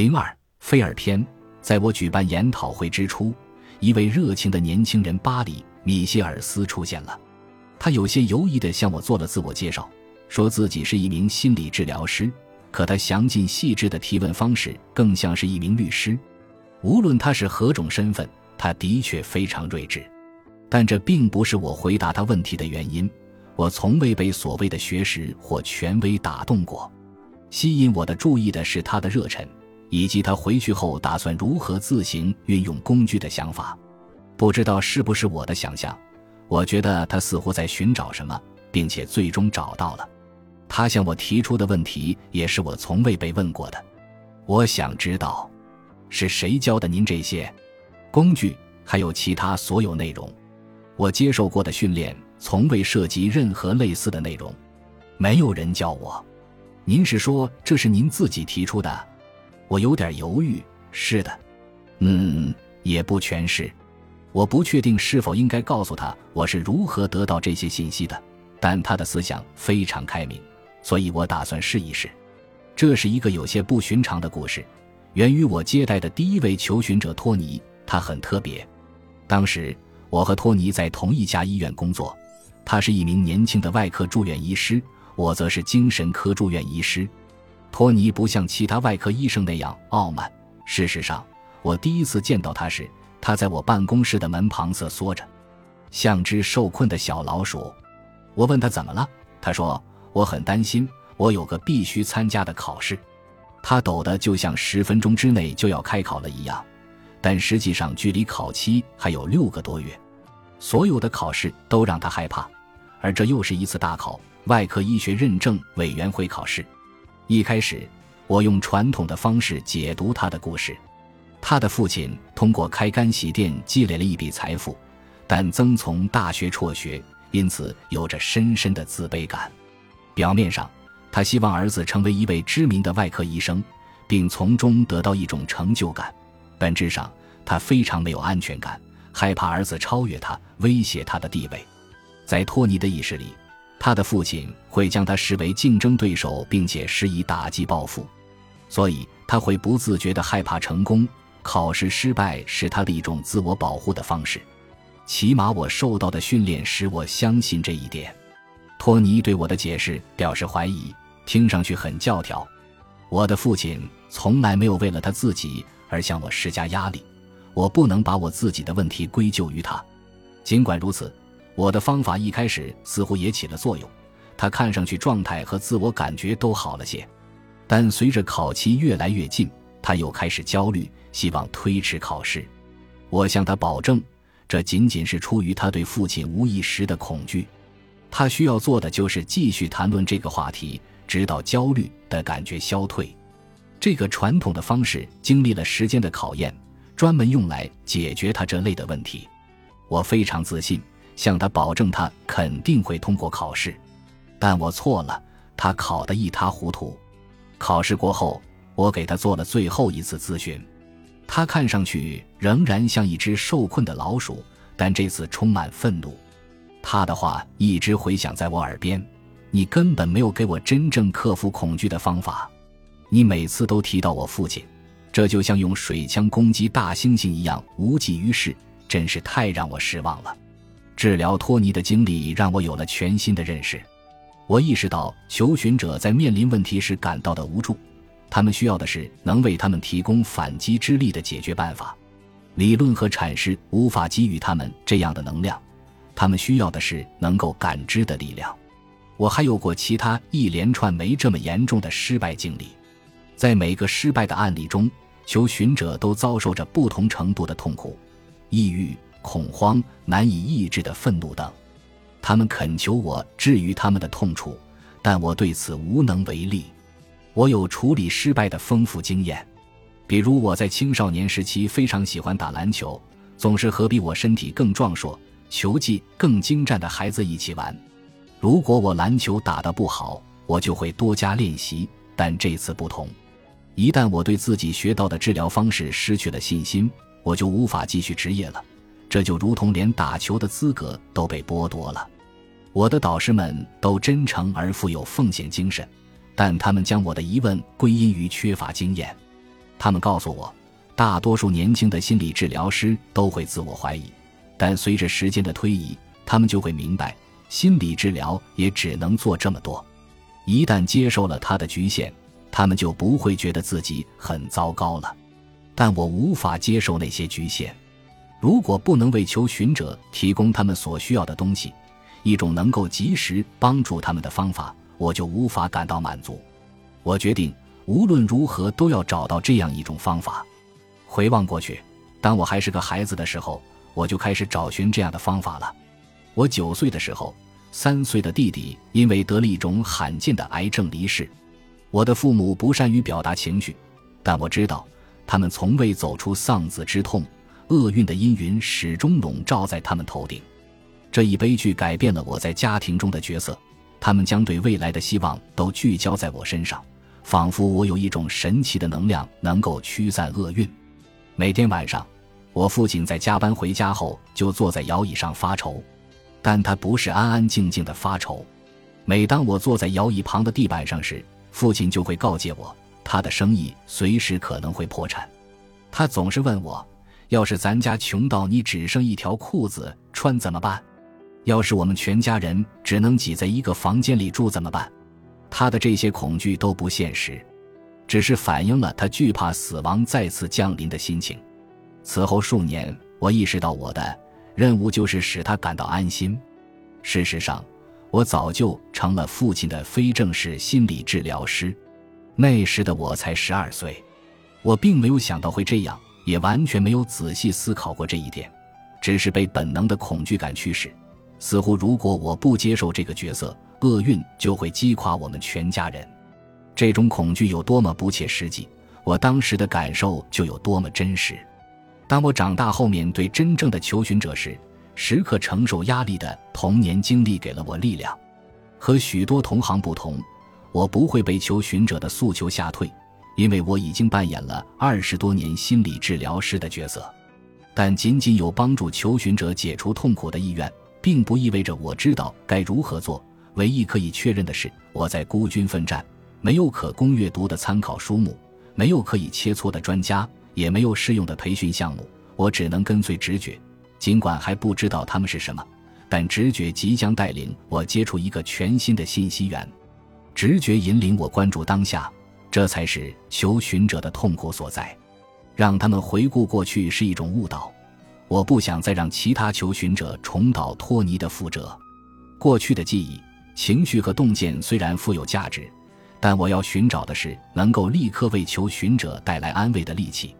零二菲尔篇，在我举办研讨会之初，一位热情的年轻人巴里·米歇尔斯出现了。他有些犹疑地向我做了自我介绍，说自己是一名心理治疗师。可他详尽细致的提问方式更像是一名律师。无论他是何种身份，他的确非常睿智。但这并不是我回答他问题的原因。我从未被所谓的学识或权威打动过。吸引我的注意的是他的热忱。以及他回去后打算如何自行运用工具的想法，不知道是不是我的想象。我觉得他似乎在寻找什么，并且最终找到了。他向我提出的问题也是我从未被问过的。我想知道，是谁教的您这些工具，还有其他所有内容？我接受过的训练从未涉及任何类似的内容，没有人教我。您是说这是您自己提出的？我有点犹豫。是的，嗯，也不全是。我不确定是否应该告诉他我是如何得到这些信息的，但他的思想非常开明，所以我打算试一试。这是一个有些不寻常的故事，源于我接待的第一位求寻者托尼。他很特别。当时我和托尼在同一家医院工作，他是一名年轻的外科住院医师，我则是精神科住院医师。托尼不像其他外科医生那样傲慢。事实上，我第一次见到他时，他在我办公室的门旁瑟缩着，像只受困的小老鼠。我问他怎么了，他说：“我很担心，我有个必须参加的考试。”他抖得就像十分钟之内就要开考了一样，但实际上距离考期还有六个多月。所有的考试都让他害怕，而这又是一次大考——外科医学认证委员会考试。一开始，我用传统的方式解读他的故事。他的父亲通过开干洗店积累了一笔财富，但曾从大学辍学，因此有着深深的自卑感。表面上，他希望儿子成为一位知名的外科医生，并从中得到一种成就感；本质上，他非常没有安全感，害怕儿子超越他，威胁他的地位。在托尼的意识里。他的父亲会将他视为竞争对手，并且施以打击报复，所以他会不自觉地害怕成功。考试失败是他的一种自我保护的方式，起码我受到的训练使我相信这一点。托尼对我的解释表示怀疑，听上去很教条。我的父亲从来没有为了他自己而向我施加压力，我不能把我自己的问题归咎于他。尽管如此。我的方法一开始似乎也起了作用，他看上去状态和自我感觉都好了些，但随着考期越来越近，他又开始焦虑，希望推迟考试。我向他保证，这仅仅是出于他对父亲无意识的恐惧。他需要做的就是继续谈论这个话题，直到焦虑的感觉消退。这个传统的方式经历了时间的考验，专门用来解决他这类的问题。我非常自信。向他保证，他肯定会通过考试，但我错了，他考得一塌糊涂。考试过后，我给他做了最后一次咨询，他看上去仍然像一只受困的老鼠，但这次充满愤怒。他的话一直回响在我耳边：“你根本没有给我真正克服恐惧的方法，你每次都提到我父亲，这就像用水枪攻击大猩猩一样无济于事，真是太让我失望了。”治疗托尼的经历让我有了全新的认识。我意识到，求寻者在面临问题时感到的无助，他们需要的是能为他们提供反击之力的解决办法。理论和阐释无法给予他们这样的能量，他们需要的是能够感知的力量。我还有过其他一连串没这么严重的失败经历，在每个失败的案例中，求寻者都遭受着不同程度的痛苦、抑郁。恐慌、难以抑制的愤怒等，他们恳求我治愈他们的痛楚，但我对此无能为力。我有处理失败的丰富经验，比如我在青少年时期非常喜欢打篮球，总是和比我身体更壮硕、球技更精湛的孩子一起玩。如果我篮球打得不好，我就会多加练习。但这次不同，一旦我对自己学到的治疗方式失去了信心，我就无法继续职业了。这就如同连打球的资格都被剥夺了。我的导师们都真诚而富有奉献精神，但他们将我的疑问归因于缺乏经验。他们告诉我，大多数年轻的心理治疗师都会自我怀疑，但随着时间的推移，他们就会明白，心理治疗也只能做这么多。一旦接受了他的局限，他们就不会觉得自己很糟糕了。但我无法接受那些局限。如果不能为求寻者提供他们所需要的东西，一种能够及时帮助他们的方法，我就无法感到满足。我决定无论如何都要找到这样一种方法。回望过去，当我还是个孩子的时候，我就开始找寻这样的方法了。我九岁的时候，三岁的弟弟因为得了一种罕见的癌症离世。我的父母不善于表达情绪，但我知道。他们从未走出丧子之痛，厄运的阴云始终笼罩在他们头顶。这一悲剧改变了我在家庭中的角色，他们将对未来的希望都聚焦在我身上，仿佛我有一种神奇的能量能够驱散厄运。每天晚上，我父亲在加班回家后就坐在摇椅上发愁，但他不是安安静静的发愁。每当我坐在摇椅旁的地板上时，父亲就会告诫我。他的生意随时可能会破产，他总是问我：“要是咱家穷到你只剩一条裤子穿怎么办？要是我们全家人只能挤在一个房间里住怎么办？”他的这些恐惧都不现实，只是反映了他惧怕死亡再次降临的心情。此后数年，我意识到我的任务就是使他感到安心。事实上，我早就成了父亲的非正式心理治疗师。那时的我才十二岁，我并没有想到会这样，也完全没有仔细思考过这一点，只是被本能的恐惧感驱使。似乎如果我不接受这个角色，厄运就会击垮我们全家人。这种恐惧有多么不切实际，我当时的感受就有多么真实。当我长大后面对真正的求寻者时，时刻承受压力的童年经历给了我力量。和许多同行不同。我不会被求寻者的诉求吓退，因为我已经扮演了二十多年心理治疗师的角色。但仅仅有帮助求寻者解除痛苦的意愿，并不意味着我知道该如何做。唯一可以确认的是，我在孤军奋战，没有可供阅读的参考书目，没有可以切磋的专家，也没有适用的培训项目。我只能跟随直觉，尽管还不知道他们是什么，但直觉即将带领我接触一个全新的信息源。直觉引领我关注当下，这才是求寻者的痛苦所在。让他们回顾过去是一种误导。我不想再让其他求寻者重蹈托尼的覆辙。过去的记忆、情绪和洞见虽然富有价值，但我要寻找的是能够立刻为求寻者带来安慰的利器。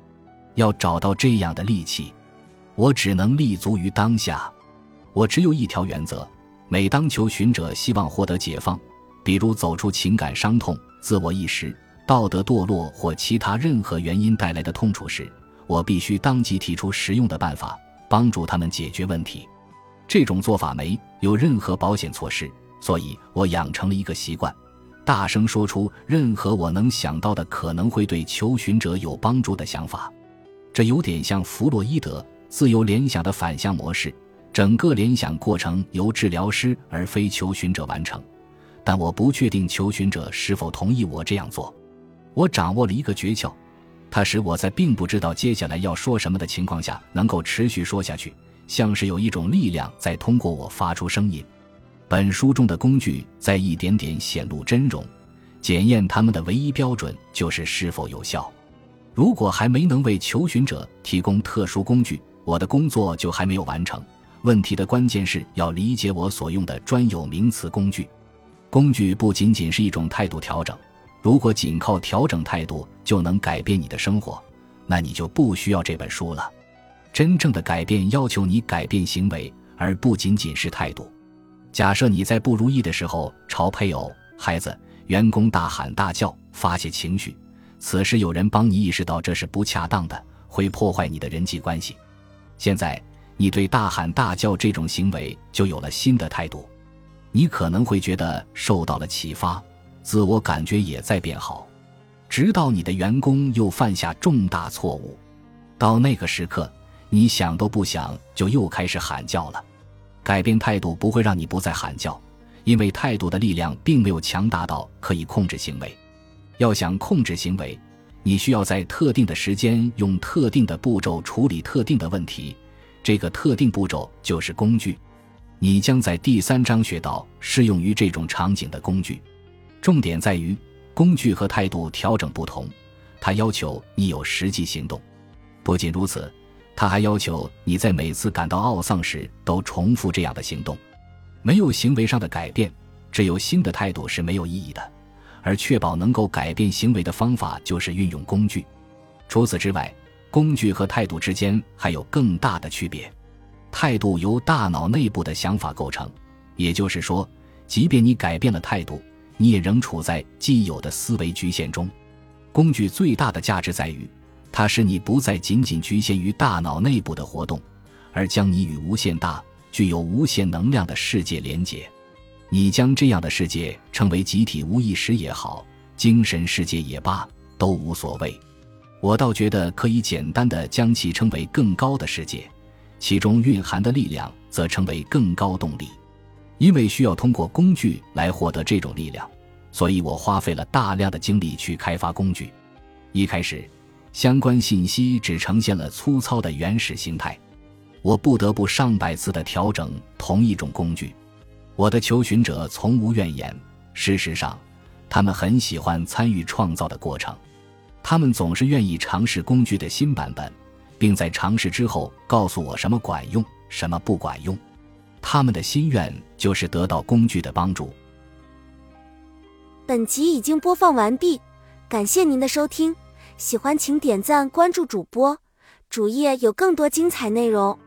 要找到这样的利器，我只能立足于当下。我只有一条原则：每当求寻者希望获得解放。比如走出情感伤痛、自我意识、道德堕落或其他任何原因带来的痛楚时，我必须当即提出实用的办法，帮助他们解决问题。这种做法没有任何保险措施，所以我养成了一个习惯：大声说出任何我能想到的可能会对求寻者有帮助的想法。这有点像弗洛伊德自由联想的反向模式，整个联想过程由治疗师而非求寻者完成。但我不确定求寻者是否同意我这样做。我掌握了一个诀窍，它使我在并不知道接下来要说什么的情况下能够持续说下去，像是有一种力量在通过我发出声音。本书中的工具在一点点显露真容，检验它们的唯一标准就是是否有效。如果还没能为求寻者提供特殊工具，我的工作就还没有完成。问题的关键是要理解我所用的专有名词工具。工具不仅仅是一种态度调整，如果仅靠调整态度就能改变你的生活，那你就不需要这本书了。真正的改变要求你改变行为，而不仅仅是态度。假设你在不如意的时候朝配偶、孩子、员工大喊大叫，发泄情绪，此时有人帮你意识到这是不恰当的，会破坏你的人际关系。现在你对大喊大叫这种行为就有了新的态度。你可能会觉得受到了启发，自我感觉也在变好，直到你的员工又犯下重大错误，到那个时刻，你想都不想就又开始喊叫了。改变态度不会让你不再喊叫，因为态度的力量并没有强大到可以控制行为。要想控制行为，你需要在特定的时间用特定的步骤处理特定的问题，这个特定步骤就是工具。你将在第三章学到适用于这种场景的工具。重点在于工具和态度调整不同，它要求你有实际行动。不仅如此，它还要求你在每次感到懊丧时都重复这样的行动。没有行为上的改变，只有新的态度是没有意义的。而确保能够改变行为的方法就是运用工具。除此之外，工具和态度之间还有更大的区别。态度由大脑内部的想法构成，也就是说，即便你改变了态度，你也仍处在既有的思维局限中。工具最大的价值在于，它使你不再仅仅局限于大脑内部的活动，而将你与无限大、具有无限能量的世界连结。你将这样的世界称为集体无意识也好，精神世界也罢，都无所谓。我倒觉得可以简单的将其称为更高的世界，其中蕴含的力量则称为更高动力。因为需要通过工具来获得这种力量，所以我花费了大量的精力去开发工具。一开始，相关信息只呈现了粗糙的原始形态，我不得不上百次的调整同一种工具。我的求寻者从无怨言。事实上，他们很喜欢参与创造的过程。他们总是愿意尝试工具的新版本，并在尝试之后告诉我什么管用，什么不管用。他们的心愿就是得到工具的帮助。本集已经播放完毕，感谢您的收听。喜欢请点赞关注主播，主页有更多精彩内容。